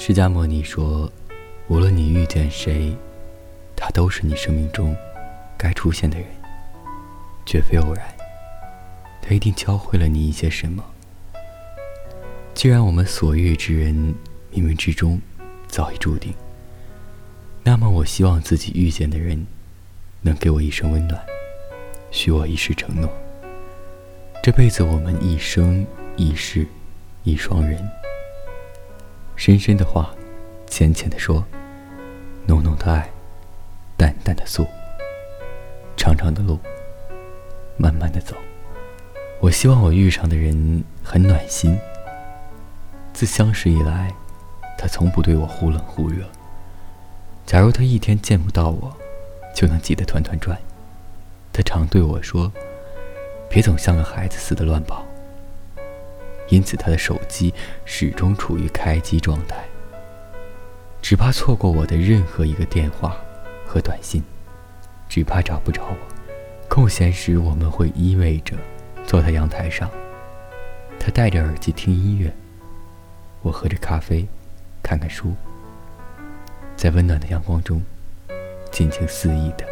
释迦牟尼说：“无论你遇见谁，他都是你生命中该出现的人，绝非偶然。他一定教会了你一些什么。既然我们所遇之人冥冥之中早已注定，那么我希望自己遇见的人能给我一生温暖，许我一世承诺。这辈子我们一生一世一双人。”深深的话，浅浅的说，浓浓的爱，淡淡的诉。长长的路，慢慢的走。我希望我遇上的人很暖心。自相识以来，他从不对我忽冷忽热。假如他一天见不到我，就能急得团团转。他常对我说：“别总像个孩子似的乱跑。”因此，他的手机始终处于开机状态，只怕错过我的任何一个电话和短信，只怕找不着我。空闲时，我们会依偎着坐在阳台上，他戴着耳机听音乐，我喝着咖啡，看看书，在温暖的阳光中，尽情肆意的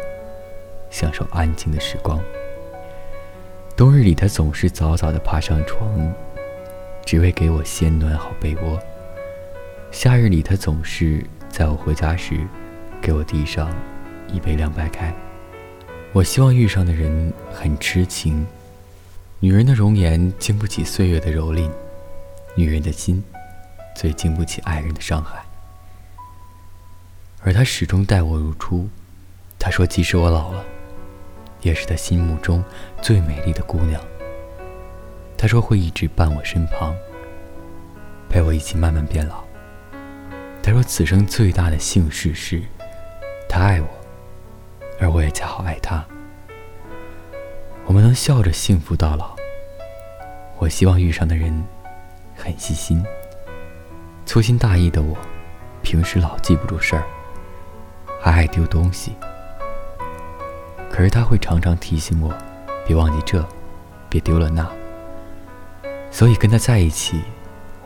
享受安静的时光。冬日里，他总是早早的爬上床。只为给我先暖好被窝。夏日里，他总是在我回家时，给我递上一杯凉白开。我希望遇上的人很痴情。女人的容颜经不起岁月的蹂躏，女人的心最经不起爱人的伤害。而他始终待我如初。他说，即使我老了，也是他心目中最美丽的姑娘。他说会一直伴我身旁，陪我一起慢慢变老。他说此生最大的幸事是，他爱我，而我也恰好爱他。我们能笑着幸福到老。我希望遇上的人很细心。粗心大意的我，平时老记不住事儿，还爱丢东西。可是他会常常提醒我，别忘记这，别丢了那。所以跟他在一起，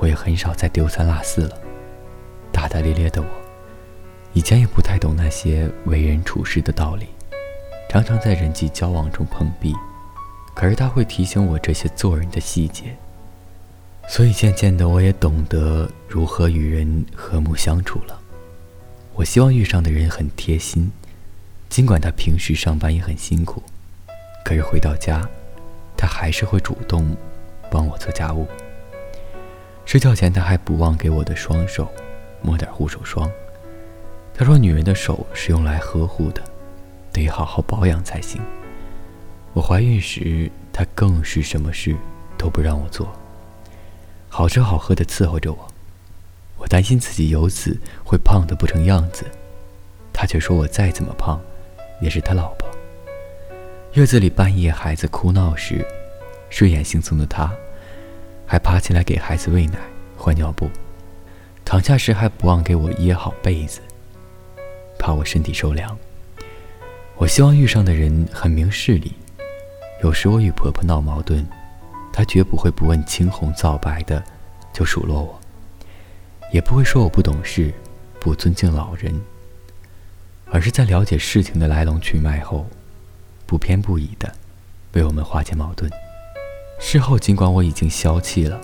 我也很少再丢三落四了。大大咧咧的我，以前也不太懂那些为人处事的道理，常常在人际交往中碰壁。可是他会提醒我这些做人的细节，所以渐渐的我也懂得如何与人和睦相处了。我希望遇上的人很贴心，尽管他平时上班也很辛苦，可是回到家，他还是会主动。帮我做家务。睡觉前，他还不忘给我的双手抹点护手霜。他说：“女人的手是用来呵护的，得好好保养才行。”我怀孕时，他更是什么事都不让我做，好吃好喝的伺候着我。我担心自己由此会胖得不成样子，他却说我再怎么胖，也是他老婆。月子里半夜孩子哭闹时。睡眼惺忪的他，还爬起来给孩子喂奶、换尿布，躺下时还不忘给我掖好被子，怕我身体受凉。我希望遇上的人很明事理。有时我与婆婆闹矛盾，她绝不会不问青红皂白的就数落我，也不会说我不懂事、不尊敬老人，而是在了解事情的来龙去脉后，不偏不倚的为我们化解矛盾。事后，尽管我已经消气了，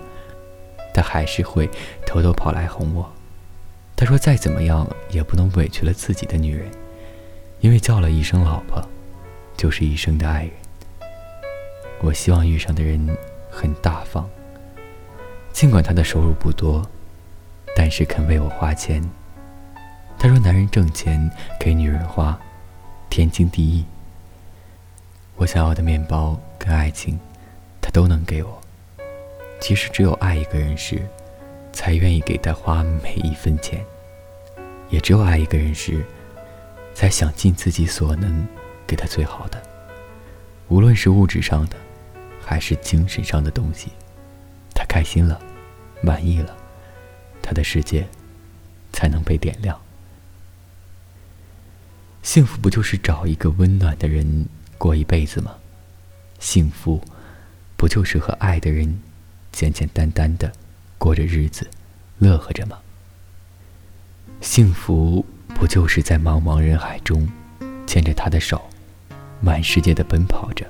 他还是会偷偷跑来哄我。他说：“再怎么样也不能委屈了自己的女人，因为叫了一声老婆，就是一生的爱人。”我希望遇上的人很大方，尽管他的收入不多，但是肯为我花钱。他说：“男人挣钱给女人花，天经地义。”我想要的面包跟爱情。都能给我。其实只有爱一个人时，才愿意给他花每一分钱；也只有爱一个人时，才想尽自己所能给他最好的。无论是物质上的，还是精神上的东西，他开心了，满意了，他的世界才能被点亮。幸福不就是找一个温暖的人过一辈子吗？幸福。不就是和爱的人简简单单的过着日子，乐呵着吗？幸福不就是在茫茫人海中，牵着他的手，满世界的奔跑着，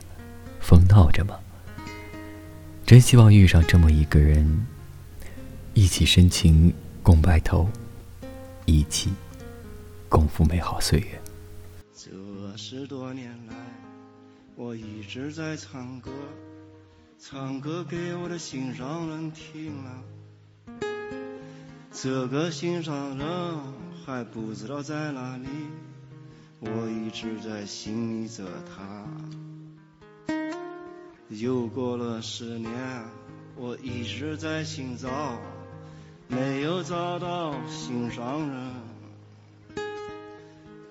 疯闹着吗？真希望遇上这么一个人，一起深情共白头，一起共赴美好岁月。这十多年来，我一直在唱歌，唱歌给我的心上人听啊。这个心上人还不知道在哪里，我一直在寻觅着他。又过了十年，我一直在寻找，没有找到心上人。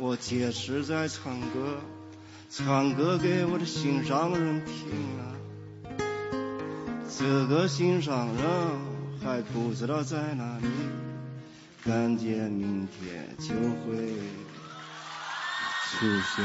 我坚持在唱歌，唱歌给我的心上人听啊。这个心上人还不知道在哪里，感觉明天就会出现。